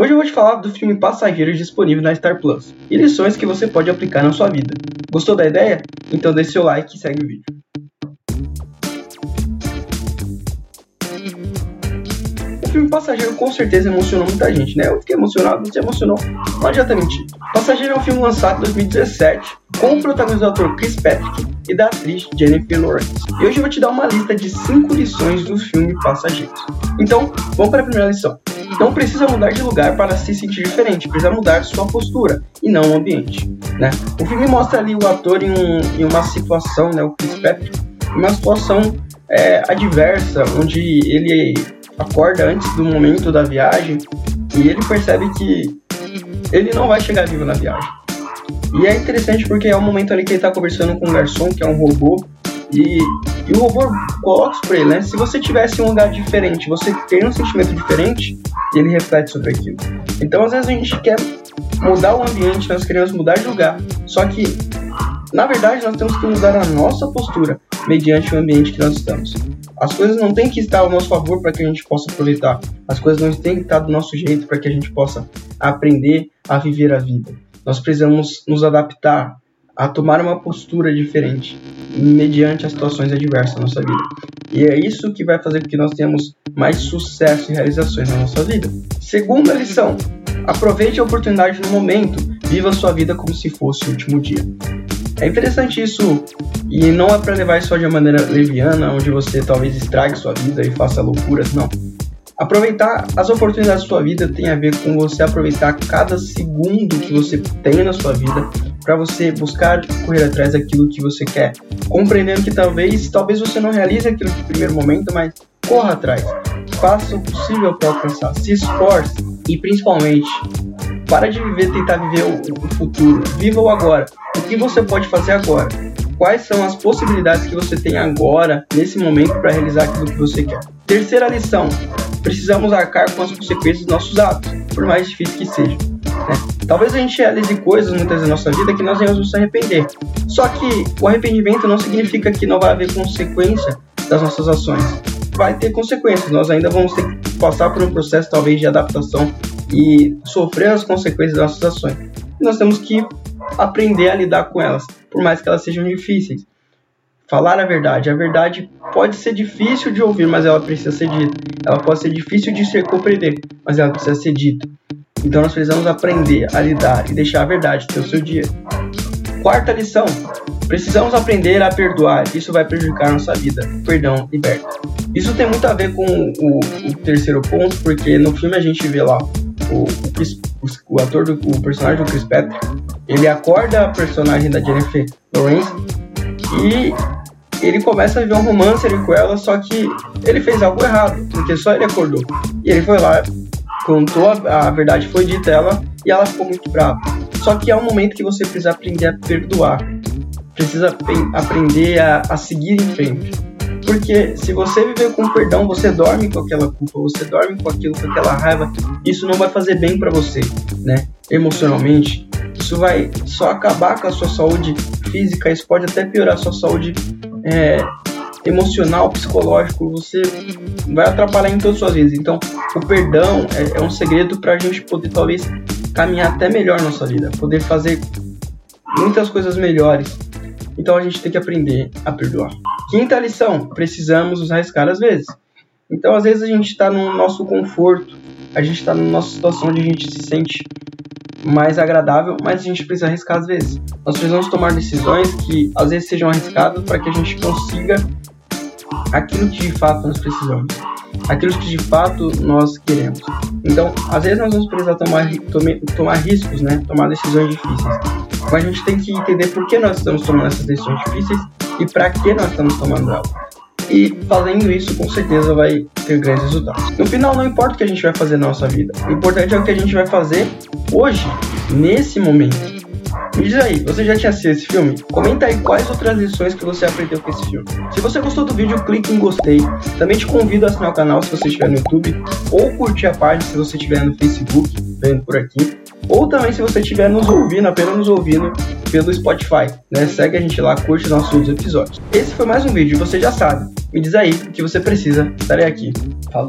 Hoje eu vou te falar do filme Passageiros disponível na Star Plus e lições que você pode aplicar na sua vida. Gostou da ideia? Então deixe seu like e segue o vídeo. O filme Passageiro com certeza emocionou muita gente, né? Eu fiquei emocionado, você emocionou, não adianta mentir. Passageiro é um filme lançado em 2017 com o protagonista do ator Chris Patrick e da atriz Jennifer Lawrence. E hoje eu vou te dar uma lista de 5 lições do filme Passageiros. Então, vamos para a primeira lição. Não precisa mudar de lugar para se sentir diferente, precisa mudar sua postura e não o ambiente. Né? O filme mostra ali o ator em, um, em uma situação, né, o Chris Patrick, uma situação é, adversa, onde ele acorda antes do momento da viagem e ele percebe que ele não vai chegar vivo na viagem. E é interessante porque é o momento ali que ele está conversando com um garçom, que é um robô, e, e o robô ele, né? Se você tivesse um lugar diferente, você tem um sentimento diferente, ele reflete sobre aquilo. Então, às vezes, a gente quer mudar o ambiente, nós queremos mudar de lugar, só que, na verdade, nós temos que mudar a nossa postura mediante o ambiente que nós estamos. As coisas não têm que estar ao nosso favor para que a gente possa aproveitar. As coisas não têm que estar do nosso jeito para que a gente possa aprender a viver a vida. Nós precisamos nos adaptar a tomar uma postura diferente mediante as situações adversas da nossa vida. E é isso que vai fazer com que nós tenhamos mais sucesso e realizações na nossa vida. Segunda lição: aproveite a oportunidade no momento, viva sua vida como se fosse o último dia. É interessante isso e não é para levar só de uma maneira leviana, onde você talvez estrague sua vida e faça loucuras, não. Aproveitar as oportunidades da sua vida tem a ver com você aproveitar cada segundo que você tem na sua vida para você buscar correr atrás daquilo que você quer, compreendendo que talvez talvez você não realize aquilo no primeiro momento, mas corra atrás, faça o possível para alcançar, se esforce e principalmente para de viver tentar viver o, o futuro, viva o agora. O que você pode fazer agora? Quais são as possibilidades que você tem agora, nesse momento, para realizar aquilo que você quer? Terceira lição: precisamos arcar com as consequências dos nossos atos, por mais difícil que seja. Né? Talvez a gente realize coisas muitas vezes na nossa vida que nós venhamos nos arrepender. Só que o arrependimento não significa que não vai haver consequência das nossas ações. Vai ter consequências, nós ainda vamos ter que passar por um processo talvez de adaptação e sofrer as consequências das nossas ações. E nós temos que aprender a lidar com elas, por mais que elas sejam difíceis. Falar a verdade. A verdade pode ser difícil de ouvir, mas ela precisa ser dita. Ela pode ser difícil de ser compreender, mas ela precisa ser dita. Então nós precisamos aprender a lidar e deixar a verdade ter o seu dia. Quarta lição: precisamos aprender a perdoar. Isso vai prejudicar nossa vida. Perdão liberta. Isso tem muito a ver com o, o terceiro ponto, porque no filme a gente vê lá o, o, o ator do o personagem do Chris Patrick, ele acorda a personagem da Jennifer Lawrence e ele começa a viver um romance ali com ela, só que ele fez algo errado, porque só ele acordou. E ele foi lá, contou a, a verdade, foi dita ela e ela ficou muito brava. Só que é um momento que você precisa aprender a perdoar, precisa aprender a, a seguir em frente. Porque se você viver com perdão, você dorme com aquela culpa, você dorme com aquilo, com aquela raiva, isso não vai fazer bem para você, né? Emocionalmente, isso vai só acabar com a sua saúde física, isso pode até piorar a sua saúde é, emocional, psicológico, você vai atrapalhar em todas as suas vidas. Então, o perdão é, é um segredo para a gente poder talvez caminhar até melhor nossa vida, poder fazer muitas coisas melhores. Então a gente tem que aprender a perdoar. Quinta lição: precisamos nos arriscar às vezes. Então, às vezes, a gente está no nosso conforto, a gente está na nossa situação onde a gente se sente mais agradável, mas a gente precisa arriscar às vezes. Nós precisamos tomar decisões que às vezes sejam arriscadas para que a gente consiga aquilo que de fato nós precisamos, aquilo que de fato nós queremos. Então, às vezes nós vamos precisar tomar, tomar riscos, né? tomar decisões difíceis. Mas a gente tem que entender por que nós estamos tomando essas decisões difíceis e para que nós estamos tomando elas. E fazendo isso, com certeza vai ter grandes resultados. No final, não importa o que a gente vai fazer na nossa vida, o importante é o que a gente vai fazer hoje, nesse momento. Me diz aí, você já tinha assistido esse filme? Comenta aí quais outras lições que você aprendeu com esse filme. Se você gostou do vídeo, clique em gostei. Também te convido a assinar o canal se você estiver no YouTube, ou curtir a página se você estiver no Facebook, vendo por aqui. Ou também se você estiver nos ouvindo, apenas nos ouvindo pelo Spotify, né? Segue a gente lá, curte nossos episódios. Esse foi mais um vídeo, você já sabe. Me diz aí o que você precisa, estarei aqui. Falou!